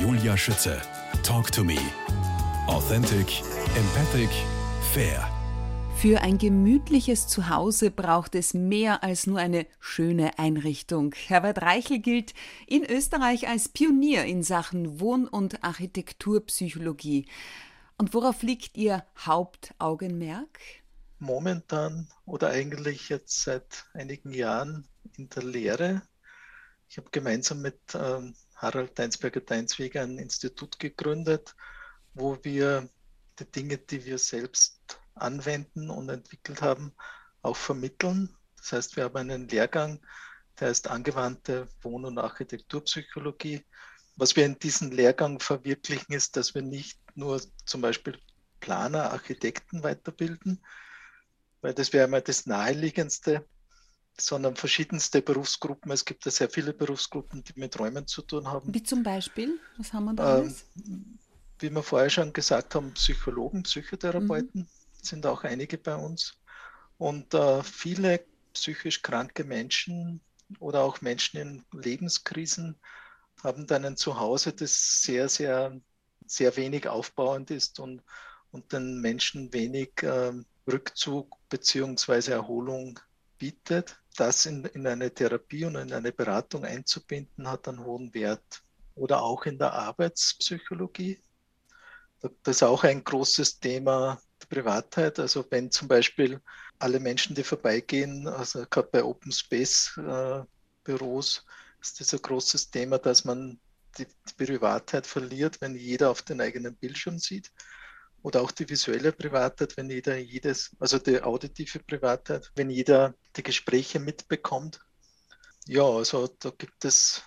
Julia Schütze. Talk to me. Authentic, empathic, fair. Für ein gemütliches Zuhause braucht es mehr als nur eine schöne Einrichtung. Herbert Reichel gilt in Österreich als Pionier in Sachen Wohn- und Architekturpsychologie. Und worauf liegt Ihr Hauptaugenmerk? Momentan oder eigentlich jetzt seit einigen Jahren in der Lehre. Ich habe gemeinsam mit ähm, Harald Deinsberger-Deinsweger ein Institut gegründet, wo wir die Dinge, die wir selbst anwenden und entwickelt haben, auch vermitteln. Das heißt, wir haben einen Lehrgang, der heißt angewandte Wohn- und Architekturpsychologie. Was wir in diesem Lehrgang verwirklichen, ist, dass wir nicht nur zum Beispiel Planer, Architekten weiterbilden, weil das wäre einmal das Naheliegendste, sondern verschiedenste Berufsgruppen. Es gibt ja sehr viele Berufsgruppen, die mit Räumen zu tun haben. Wie zum Beispiel? Was haben wir da alles? Ähm, wie wir vorher schon gesagt haben, Psychologen, Psychotherapeuten mhm. sind auch einige bei uns. Und äh, viele psychisch kranke Menschen oder auch Menschen in Lebenskrisen haben dann ein Zuhause, das sehr, sehr, sehr wenig aufbauend ist und, und den Menschen wenig äh, Rückzug bzw. Erholung bietet. Das in, in eine Therapie und in eine Beratung einzubinden, hat einen hohen Wert. Oder auch in der Arbeitspsychologie. Das ist auch ein großes Thema der Privatheit. Also wenn zum Beispiel alle Menschen, die vorbeigehen, also gerade bei Open Space äh, Büros, ist das ein großes Thema, dass man die, die Privatheit verliert, wenn jeder auf den eigenen Bildschirm sieht. Oder auch die visuelle Privatheit, wenn jeder jedes, also die auditive Privatheit, wenn jeder die Gespräche mitbekommt. Ja, also da gibt es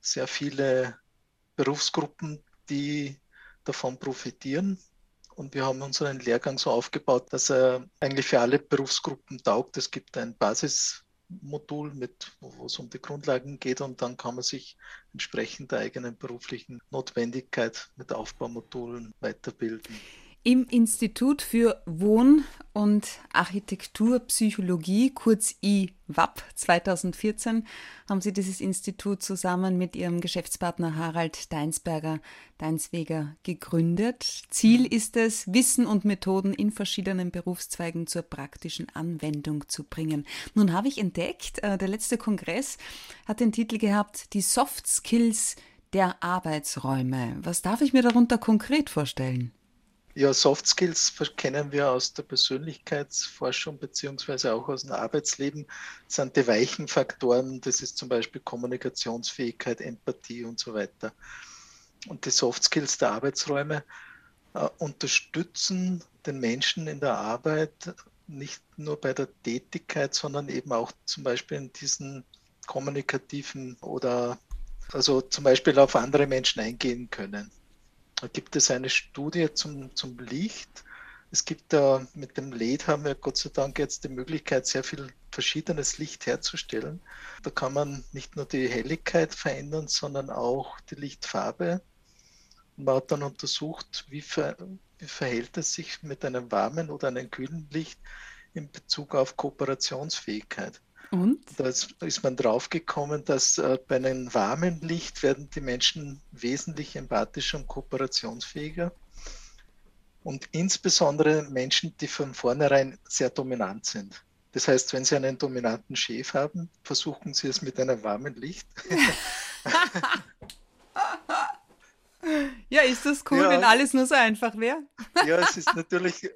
sehr viele Berufsgruppen, die davon profitieren. Und wir haben unseren Lehrgang so aufgebaut, dass er eigentlich für alle Berufsgruppen taugt. Es gibt ein Basismodul, mit, wo es um die Grundlagen geht und dann kann man sich entsprechend der eigenen beruflichen Notwendigkeit mit Aufbaumodulen weiterbilden. Im Institut für Wohn- und Architekturpsychologie, kurz IWAP 2014, haben Sie dieses Institut zusammen mit Ihrem Geschäftspartner Harald Deinsberger Deinsweger gegründet. Ziel ist es, Wissen und Methoden in verschiedenen Berufszweigen zur praktischen Anwendung zu bringen. Nun habe ich entdeckt, äh, der letzte Kongress hat den Titel gehabt, die Soft Skills der Arbeitsräume. Was darf ich mir darunter konkret vorstellen? Ja, Soft Skills kennen wir aus der Persönlichkeitsforschung beziehungsweise auch aus dem Arbeitsleben, sind die weichen Faktoren, das ist zum Beispiel Kommunikationsfähigkeit, Empathie und so weiter. Und die Soft Skills der Arbeitsräume äh, unterstützen den Menschen in der Arbeit nicht nur bei der Tätigkeit, sondern eben auch zum Beispiel in diesen kommunikativen oder also zum Beispiel auf andere Menschen eingehen können. Da gibt es eine Studie zum, zum Licht. Es gibt da mit dem LED haben wir Gott sei Dank jetzt die Möglichkeit, sehr viel verschiedenes Licht herzustellen. Da kann man nicht nur die Helligkeit verändern, sondern auch die Lichtfarbe. Man hat dann untersucht, wie, ver, wie verhält es sich mit einem warmen oder einem kühlen Licht in Bezug auf Kooperationsfähigkeit. Und? Da ist man draufgekommen, dass äh, bei einem warmen Licht werden die Menschen wesentlich empathischer und kooperationsfähiger. Und insbesondere Menschen, die von vornherein sehr dominant sind. Das heißt, wenn Sie einen dominanten Chef haben, versuchen Sie es mit einem warmen Licht. ja, ist das cool, ja. wenn alles nur so einfach wäre? ja, es ist natürlich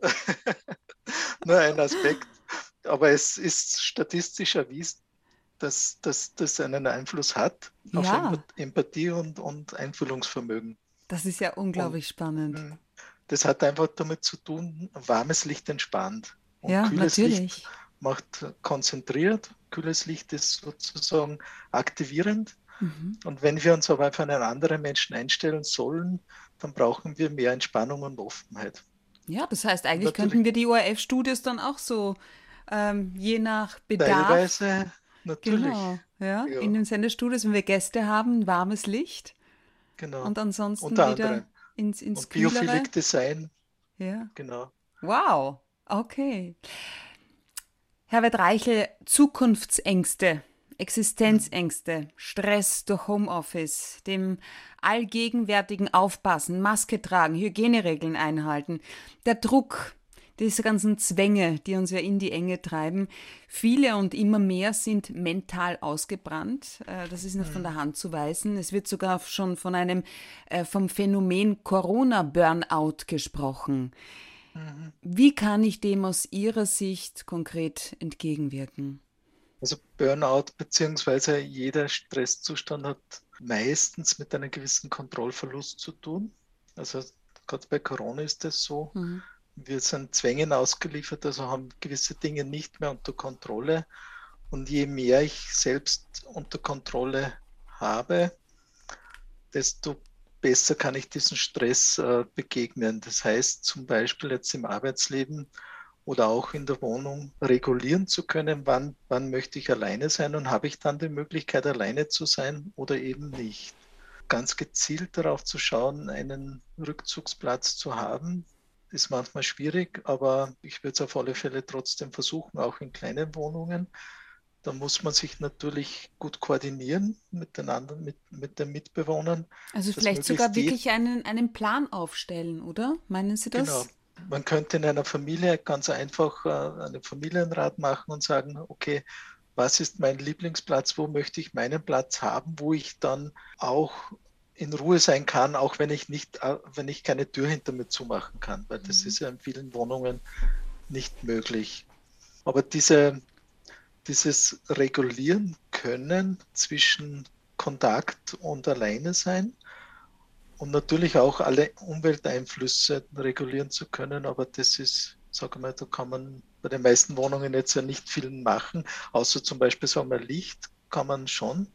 nur ein Aspekt aber es ist statistisch erwiesen, dass, das einen Einfluss hat auf ja. Empathie und, und Einfühlungsvermögen. Das ist ja unglaublich und, spannend. Hm, das hat einfach damit zu tun, warmes Licht entspannt. Und ja, kühles natürlich. Licht macht konzentriert, kühles Licht ist sozusagen aktivierend. Mhm. Und wenn wir uns aber auf einen anderen Menschen einstellen sollen, dann brauchen wir mehr Entspannung und Offenheit. Ja, das heißt, eigentlich Natürlich. könnten wir die ORF-Studios dann auch so ähm, je nach Bedarf. Teilweise, natürlich. Genau, ja, ja. In den Sendestudios, wenn wir Gäste haben, warmes Licht. Genau. Und ansonsten Unter wieder anderem. ins, ins Und Biophilik Design. Ja. Genau. Wow, okay. Herbert Reichel, Zukunftsängste. Existenzängste, Stress durch Homeoffice, dem allgegenwärtigen Aufpassen, Maske tragen, Hygieneregeln einhalten, der Druck, diese ganzen Zwänge, die uns ja in die Enge treiben. Viele und immer mehr sind mental ausgebrannt. Äh, das ist nicht von der Hand zu weisen. Es wird sogar schon von einem, äh, vom Phänomen Corona-Burnout gesprochen. Wie kann ich dem aus Ihrer Sicht konkret entgegenwirken? Also Burnout bzw. jeder Stresszustand hat meistens mit einem gewissen Kontrollverlust zu tun. Also gerade bei Corona ist das so. Mhm wir sind Zwängen ausgeliefert, also haben gewisse Dinge nicht mehr unter Kontrolle. Und je mehr ich selbst unter Kontrolle habe, desto besser kann ich diesen Stress äh, begegnen. Das heißt zum Beispiel jetzt im Arbeitsleben oder auch in der Wohnung regulieren zu können, wann, wann möchte ich alleine sein und habe ich dann die Möglichkeit, alleine zu sein oder eben nicht. Ganz gezielt darauf zu schauen, einen Rückzugsplatz zu haben, ist manchmal schwierig, aber ich würde es auf alle Fälle trotzdem versuchen, auch in kleinen Wohnungen. Da muss man sich natürlich gut koordinieren mit den anderen, mit, mit den Mitbewohnern. Also vielleicht sogar wirklich einen, einen Plan aufstellen, oder? Meinen Sie das? Genau. Man könnte in einer Familie ganz einfach äh, einen Familienrat machen und sagen, okay, was ist mein Lieblingsplatz, wo möchte ich meinen Platz haben, wo ich dann auch in Ruhe sein kann, auch wenn ich nicht, äh, wenn ich keine Tür hinter mir zumachen kann, weil das mhm. ist ja in vielen Wohnungen nicht möglich. Aber diese, dieses Regulieren können zwischen Kontakt und Alleine sein und natürlich auch alle Umwelteinflüsse regulieren zu können, aber das ist, sage mal, da kann man bei den meisten Wohnungen jetzt ja nicht viel machen, außer zum Beispiel sagen wir Licht kann man schon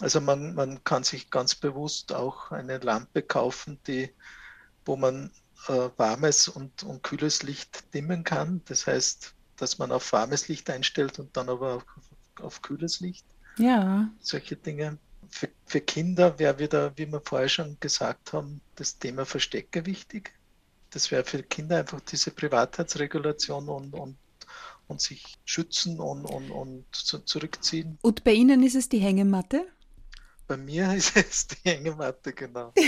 also man, man kann sich ganz bewusst auch eine Lampe kaufen, die, wo man äh, warmes und, und kühles Licht dimmen kann. Das heißt, dass man auf warmes Licht einstellt und dann aber auf, auf kühles Licht. Ja. Solche Dinge. Für, für Kinder wäre wieder, wie wir vorher schon gesagt haben, das Thema Verstecke wichtig. Das wäre für Kinder einfach diese Privatheitsregulation und, und, und sich schützen und, und, und zurückziehen. Und bei Ihnen ist es die Hängematte? Bei mir ist es die Hängematte, genau.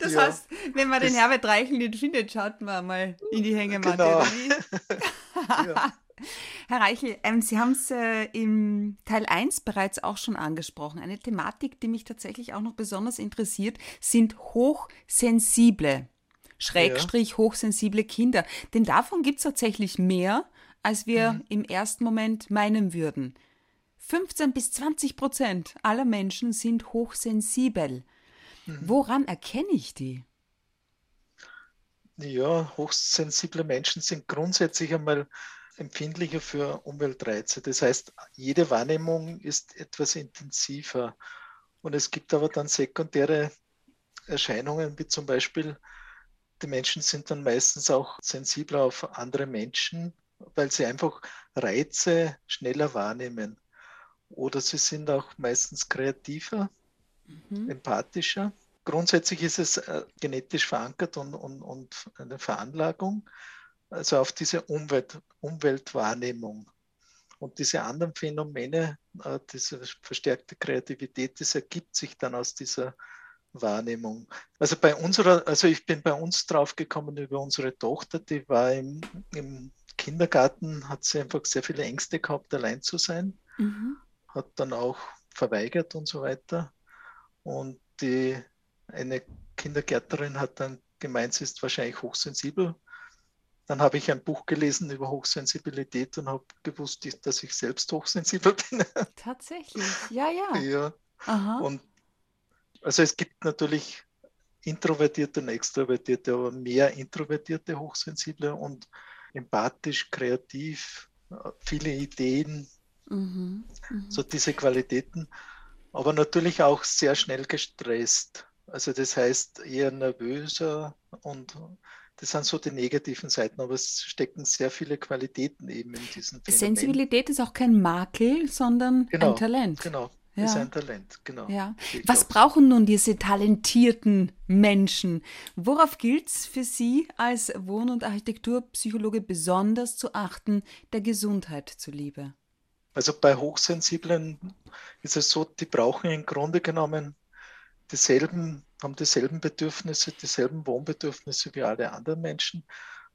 das ja, heißt, wenn man den Herbert Reichel nicht findet, schaut man mal in die Hängematte. Genau. ja. Herr Reichel, ähm, Sie haben es äh, im Teil 1 bereits auch schon angesprochen. Eine Thematik, die mich tatsächlich auch noch besonders interessiert, sind hochsensible, Schrägstrich ja. hochsensible Kinder. Denn davon gibt es tatsächlich mehr, als wir mhm. im ersten Moment meinen würden. 15 bis 20 Prozent aller Menschen sind hochsensibel. Mhm. Woran erkenne ich die? Ja, hochsensible Menschen sind grundsätzlich einmal empfindlicher für Umweltreize. Das heißt, jede Wahrnehmung ist etwas intensiver. Und es gibt aber dann sekundäre Erscheinungen, wie zum Beispiel, die Menschen sind dann meistens auch sensibler auf andere Menschen, weil sie einfach Reize schneller wahrnehmen oder sie sind auch meistens kreativer, mhm. empathischer. Grundsätzlich ist es äh, genetisch verankert und, und, und eine Veranlagung, also auf diese Umwelt, Umweltwahrnehmung. Und diese anderen Phänomene, äh, diese verstärkte Kreativität, das ergibt sich dann aus dieser Wahrnehmung. Also bei unserer, also ich bin bei uns draufgekommen über unsere Tochter, die war im, im Kindergarten, hat sie einfach sehr viele Ängste gehabt, allein zu sein. Mhm hat dann auch verweigert und so weiter. Und die, eine Kindergärtnerin hat dann gemeint, sie ist wahrscheinlich hochsensibel. Dann habe ich ein Buch gelesen über Hochsensibilität und habe gewusst, dass ich selbst hochsensibel bin. Tatsächlich, ja, ja. Ja. Aha. Und also es gibt natürlich introvertierte und extrovertierte, aber mehr introvertierte Hochsensible und empathisch, kreativ, viele Ideen, Mhm. So diese Qualitäten, aber natürlich auch sehr schnell gestresst. Also das heißt eher nervöser und das sind so die negativen Seiten, aber es stecken sehr viele Qualitäten eben in diesen Phänomenen. Sensibilität ist auch kein Makel, sondern genau, ein Talent. Genau. ja. ist ein Talent, genau. Ja. Was brauchen nun diese talentierten Menschen? Worauf gilt es für Sie als Wohn- und Architekturpsychologe besonders zu achten, der Gesundheit zuliebe? Also bei Hochsensiblen ist es so, die brauchen im Grunde genommen dieselben, haben dieselben Bedürfnisse, dieselben Wohnbedürfnisse wie alle anderen Menschen,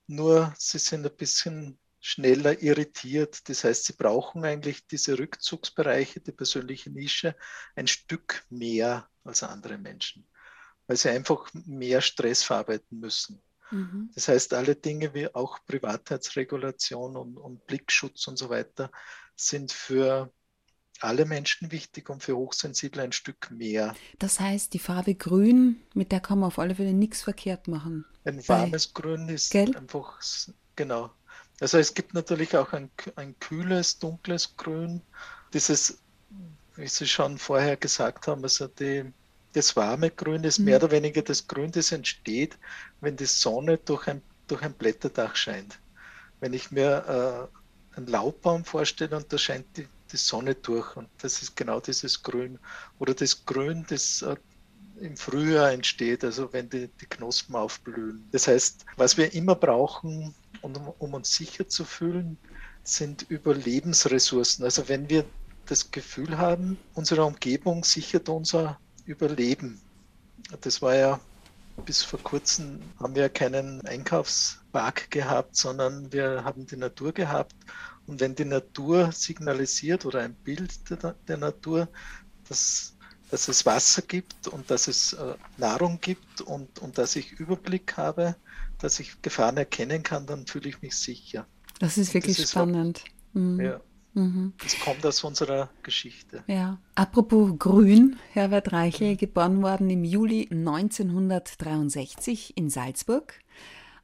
nur sie sind ein bisschen schneller irritiert. Das heißt, sie brauchen eigentlich diese Rückzugsbereiche, die persönliche Nische, ein Stück mehr als andere Menschen, weil sie einfach mehr Stress verarbeiten müssen. Mhm. Das heißt, alle Dinge wie auch Privatheitsregulation und, und Blickschutz und so weiter sind für alle Menschen wichtig und für Hochsensible ein Stück mehr. Das heißt, die Farbe Grün, mit der kann man auf alle Fälle nichts verkehrt machen. Ein warmes Grün ist Gell? einfach, genau, also es gibt natürlich auch ein, ein kühles, dunkles Grün. Dieses, wie Sie schon vorher gesagt haben, also die, das warme Grün ist mhm. mehr oder weniger das Grün, das entsteht, wenn die Sonne durch ein, durch ein Blätterdach scheint. Wenn ich mir äh, einen Laubbaum vorstelle und da scheint die, die Sonne durch und das ist genau dieses Grün. Oder das Grün, das äh, im Frühjahr entsteht, also wenn die, die Knospen aufblühen. Das heißt, was wir immer brauchen, um, um uns sicher zu fühlen, sind Überlebensressourcen. Also wenn wir das Gefühl haben, unsere Umgebung sichert unser Überleben. Das war ja bis vor kurzem haben wir keinen Einkaufspark gehabt, sondern wir haben die Natur gehabt. Und wenn die Natur signalisiert oder ein Bild der, der Natur, dass dass es Wasser gibt und dass es äh, Nahrung gibt und, und dass ich Überblick habe, dass ich Gefahren erkennen kann, dann fühle ich mich sicher. Das ist wirklich das ist spannend. mhm. Ja. Mhm. Das kommt aus unserer Geschichte. Ja. Apropos Grün, Herbert Reichel, geboren worden im Juli 1963 in Salzburg,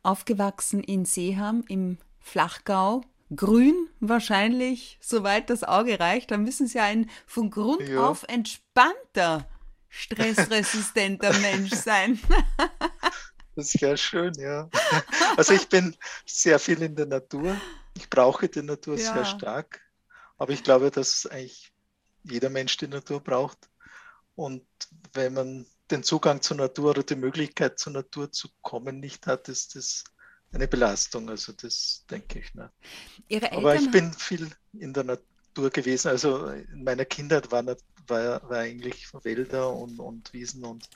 aufgewachsen in Seeham im Flachgau grün wahrscheinlich, soweit das Auge reicht, dann müssen Sie ein von Grund ja. auf entspannter, stressresistenter Mensch sein. das ist ja schön, ja. Also ich bin sehr viel in der Natur. Ich brauche die Natur ja. sehr stark. Aber ich glaube, dass eigentlich jeder Mensch die Natur braucht. Und wenn man den Zugang zur Natur oder die Möglichkeit zur Natur zu kommen nicht hat, ist das eine Belastung. Also das denke ich. Ne? Aber ich bin viel in der Natur gewesen. Also in meiner Kindheit war, war, war eigentlich Wälder und, und Wiesen und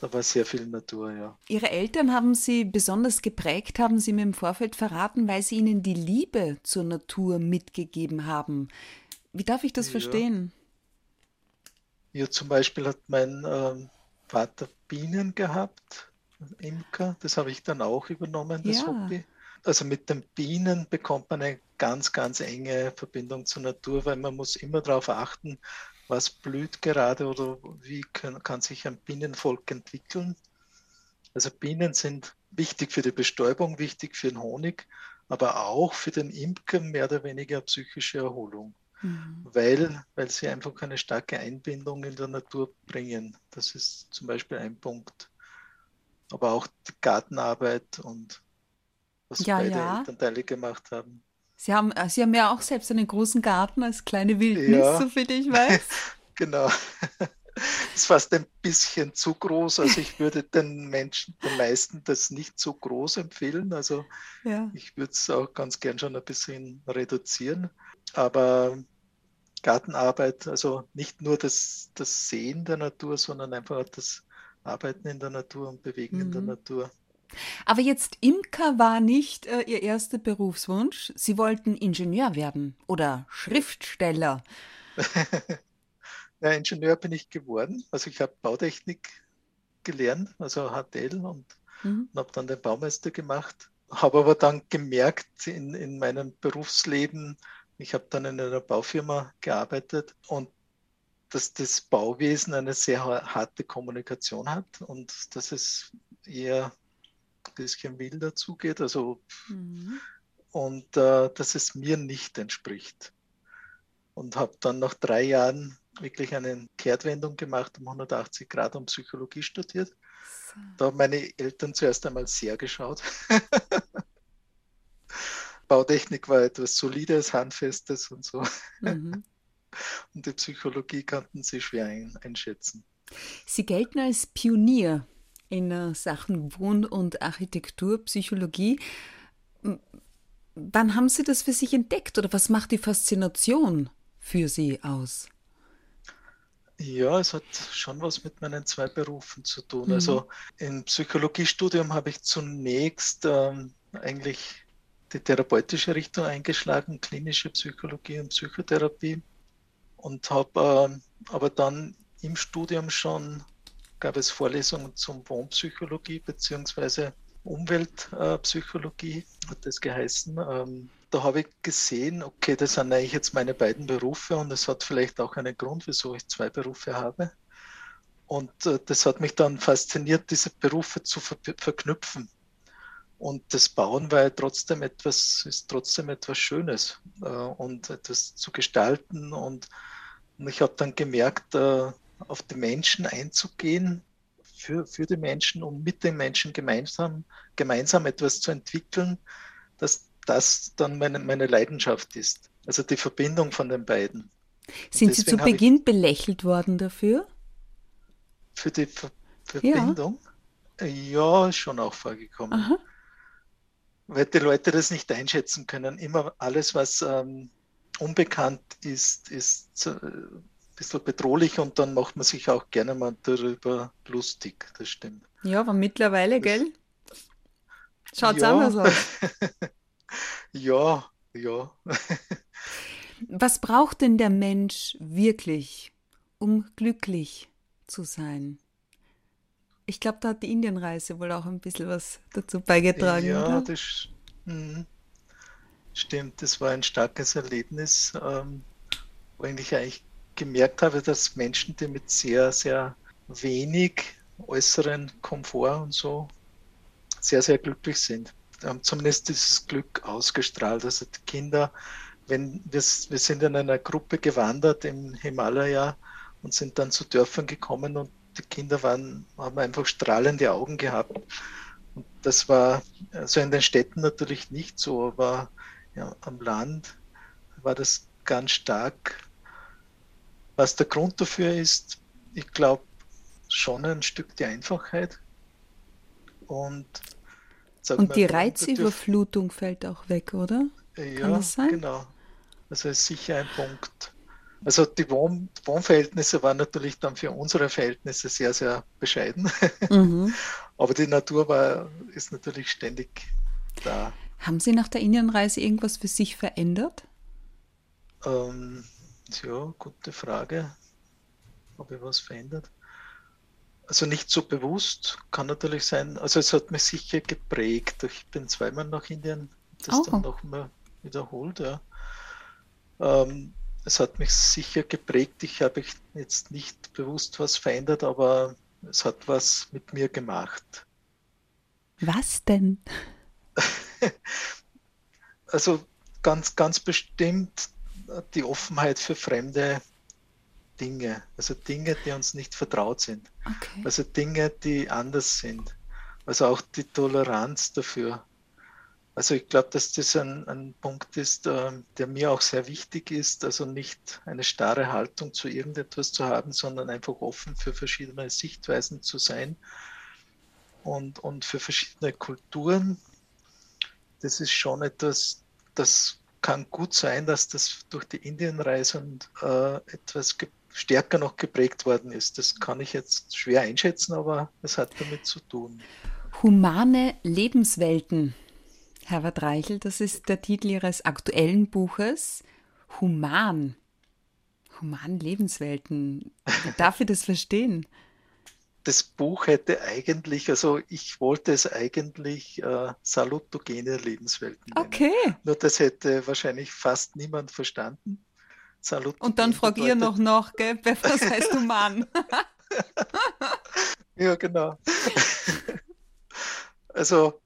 da war sehr viel Natur, ja. Ihre Eltern haben Sie besonders geprägt, haben Sie mir im Vorfeld verraten, weil Sie Ihnen die Liebe zur Natur mitgegeben haben. Wie darf ich das ja. verstehen? Ja, zum Beispiel hat mein ähm, Vater Bienen gehabt Imker. Das habe ich dann auch übernommen, das ja. Hobby. Also mit den Bienen bekommt man eine ganz, ganz enge Verbindung zur Natur, weil man muss immer darauf achten, was blüht gerade oder wie kann, kann sich ein Bienenvolk entwickeln. Also Bienen sind wichtig für die Bestäubung, wichtig für den Honig, aber auch für den Imker mehr oder weniger psychische Erholung, mhm. weil, weil sie einfach eine starke Einbindung in der Natur bringen. Das ist zum Beispiel ein Punkt aber auch die Gartenarbeit und was ja, beide ja. Elternteile gemacht haben. Sie haben, äh, Sie haben ja auch selbst einen großen Garten als kleine Wildnis, ja. soviel ich weiß. genau. ist fast ein bisschen zu groß. Also ich würde den Menschen, den meisten das nicht so groß empfehlen. Also ja. ich würde es auch ganz gern schon ein bisschen reduzieren. Aber Gartenarbeit, also nicht nur das, das Sehen der Natur, sondern einfach das Arbeiten in der Natur und Bewegen mhm. in der mhm. Natur. Aber jetzt Imker war nicht äh, Ihr erster Berufswunsch. Sie wollten Ingenieur werden oder Schriftsteller. ja, Ingenieur bin ich geworden. Also ich habe Bautechnik gelernt, also HTL und, mhm. und habe dann den Baumeister gemacht. Habe aber dann gemerkt in, in meinem Berufsleben, ich habe dann in einer Baufirma gearbeitet und dass das Bauwesen eine sehr harte Kommunikation hat und dass es eher bisschen wilder zugeht, also mhm. und äh, dass es mir nicht entspricht. Und habe dann nach drei Jahren wirklich eine Kehrtwendung gemacht um 180 Grad und Psychologie studiert. So. Da haben meine Eltern zuerst einmal sehr geschaut. Bautechnik war etwas Solides, Handfestes und so. Mhm. und die Psychologie konnten sie schwer einschätzen. Sie gelten als Pionier in Sachen Wohn- und Architekturpsychologie. Wann haben Sie das für sich entdeckt oder was macht die Faszination für Sie aus? Ja, es hat schon was mit meinen zwei Berufen zu tun. Mhm. Also im Psychologiestudium habe ich zunächst ähm, eigentlich die therapeutische Richtung eingeschlagen, klinische Psychologie und Psychotherapie und habe äh, aber dann im Studium schon gab es Vorlesungen zum Wohnpsychologie bzw. Umweltpsychologie, hat das geheißen. Ähm, da habe ich gesehen, okay, das sind eigentlich jetzt meine beiden Berufe und es hat vielleicht auch einen Grund, wieso ich zwei Berufe habe. Und äh, das hat mich dann fasziniert, diese Berufe zu ver verknüpfen. Und das Bauen war ja trotzdem etwas, ist trotzdem etwas Schönes äh, und etwas zu gestalten. Und, ich habe dann gemerkt, äh, auf die Menschen einzugehen, für, für die Menschen und mit den Menschen gemeinsam, gemeinsam etwas zu entwickeln, dass das dann meine, meine Leidenschaft ist. Also die Verbindung von den beiden. Sind Sie zu Beginn belächelt worden dafür? Für die Ver Verbindung? Ja. ja, schon auch vorgekommen. Aha. Weil die Leute das nicht einschätzen können. Immer alles, was ähm, unbekannt ist, ist äh, bisschen bedrohlich und dann macht man sich auch gerne mal darüber lustig, das stimmt. Ja, aber mittlerweile, das, gell? Schaut es ja. anders aus. ja, ja. Was braucht denn der Mensch wirklich, um glücklich zu sein? Ich glaube, da hat die Indienreise wohl auch ein bisschen was dazu beigetragen. Ja, oder? das mh, stimmt. Das war ein starkes Erlebnis, ähm, wo eigentlich eigentlich gemerkt habe, dass Menschen, die mit sehr, sehr wenig äußeren Komfort und so sehr, sehr glücklich sind. Haben zumindest dieses Glück ausgestrahlt. Also die Kinder, wenn wir, wir sind in einer Gruppe gewandert im Himalaya und sind dann zu Dörfern gekommen und die Kinder waren, haben einfach strahlende Augen gehabt. Und das war also in den Städten natürlich nicht so, aber ja, am Land war das ganz stark was der Grund dafür ist, ich glaube schon ein Stück die Einfachheit. Und, und die Reizüberflutung fällt auch weg, oder? Ja, Kann das sein? genau. Also ist sicher ein Punkt. Also die Wohn Wohnverhältnisse waren natürlich dann für unsere Verhältnisse sehr, sehr bescheiden. Mhm. Aber die Natur war, ist natürlich ständig da. Haben Sie nach der Indienreise irgendwas für sich verändert? Ähm, ja, gute Frage. Habe ich was verändert? Also nicht so bewusst, kann natürlich sein. Also es hat mich sicher geprägt. Ich bin zweimal nach Indien, das oh. dann nochmal wiederholt, ja. Ähm, es hat mich sicher geprägt. Ich habe jetzt nicht bewusst was verändert, aber es hat was mit mir gemacht. Was denn? also ganz, ganz bestimmt die Offenheit für fremde Dinge, also Dinge, die uns nicht vertraut sind, okay. also Dinge, die anders sind, also auch die Toleranz dafür. Also ich glaube, dass das ein, ein Punkt ist, äh, der mir auch sehr wichtig ist, also nicht eine starre Haltung zu irgendetwas zu haben, sondern einfach offen für verschiedene Sichtweisen zu sein und, und für verschiedene Kulturen. Das ist schon etwas, das kann gut sein, dass das durch die Indienreise und, äh, etwas stärker noch geprägt worden ist. Das kann ich jetzt schwer einschätzen, aber es hat damit zu tun. Humane Lebenswelten. Herbert Reichel, das ist der Titel Ihres aktuellen Buches. Human. Human Lebenswelten. Darf ich das verstehen? Das Buch hätte eigentlich, also ich wollte es eigentlich äh, salutogene Lebenswelten nennen. Okay. Nur das hätte wahrscheinlich fast niemand verstanden. Salutogen Und dann frag ihr noch nach, gell? Was heißt du Mann? ja, genau. also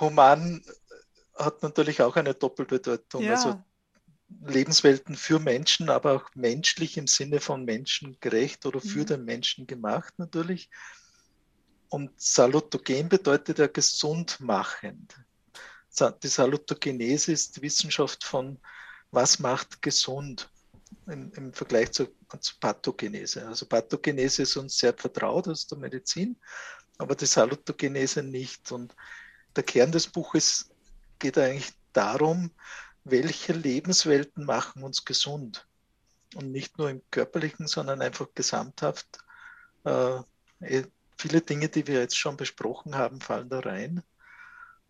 human hat natürlich auch eine Doppelbedeutung. Ja. Also Lebenswelten für Menschen, aber auch menschlich im Sinne von menschengerecht oder für mhm. den Menschen gemacht natürlich. Und salutogen bedeutet ja gesundmachend. Die Salutogenese ist die Wissenschaft von, was macht gesund. im, im Vergleich zu, zu, Pathogenese. Also Pathogenese ist uns sehr vertraut aus der Medizin, aber die Salutogenese nicht. Und der Kern des Buches geht eigentlich darum, welche Lebenswelten machen uns gesund. Und nicht nur im körperlichen, sondern einfach gesamthaft. Äh, eh, viele Dinge, die wir jetzt schon besprochen haben, fallen da rein.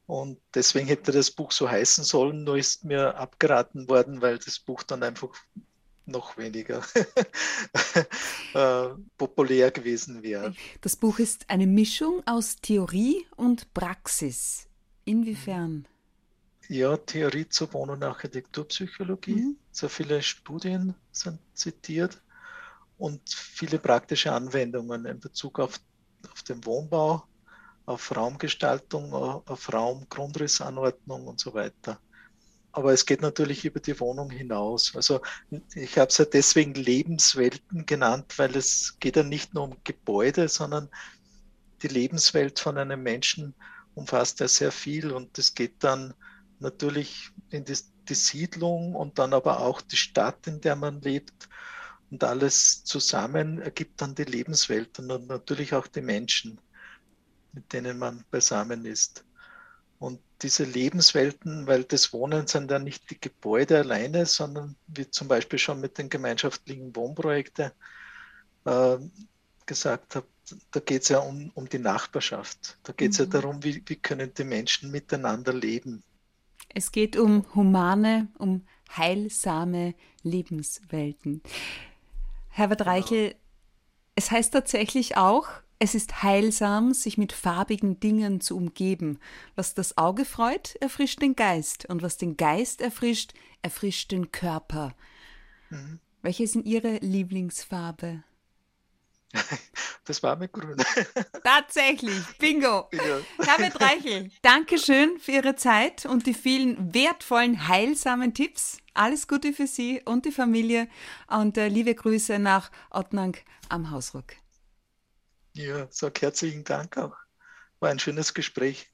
Und deswegen hätte das Buch so heißen sollen, nur ist mir abgeraten worden, weil das Buch dann einfach noch weniger äh, populär gewesen wäre. Das Buch ist eine Mischung aus Theorie und Praxis. Inwiefern? Ja, Theorie zur Wohn- und Architekturpsychologie. Mhm. Sehr viele Studien sind zitiert und viele praktische Anwendungen in Bezug auf, auf den Wohnbau, auf Raumgestaltung, auf Raumgrundrissanordnung und so weiter. Aber es geht natürlich über die Wohnung hinaus. Also ich habe es ja deswegen Lebenswelten genannt, weil es geht ja nicht nur um Gebäude, sondern die Lebenswelt von einem Menschen umfasst ja sehr viel und es geht dann natürlich in die, die Siedlung und dann aber auch die Stadt, in der man lebt und alles zusammen ergibt dann die Lebenswelt und natürlich auch die Menschen mit denen man beisammen ist. Und diese Lebenswelten, weil das Wohnen sind ja nicht die Gebäude alleine, sondern wie zum Beispiel schon mit den gemeinschaftlichen Wohnprojekten äh, gesagt habe, da geht es ja um, um die Nachbarschaft. Da geht es mhm. ja darum, wie, wie können die Menschen miteinander leben. Es geht um humane, um heilsame Lebenswelten. Herbert genau. Reichel, es heißt tatsächlich auch, es ist heilsam, sich mit farbigen Dingen zu umgeben. Was das Auge freut, erfrischt den Geist. Und was den Geist erfrischt, erfrischt den Körper. Mhm. Welche ist denn Ihre Lieblingsfarbe? Das war mit Grün. Tatsächlich, bingo. Ja. Herbert Reichel, Dankeschön für Ihre Zeit und die vielen wertvollen, heilsamen Tipps. Alles Gute für Sie und die Familie und äh, liebe Grüße nach Ottnang am Hausruck. Ja, sag herzlichen Dank auch. War ein schönes Gespräch.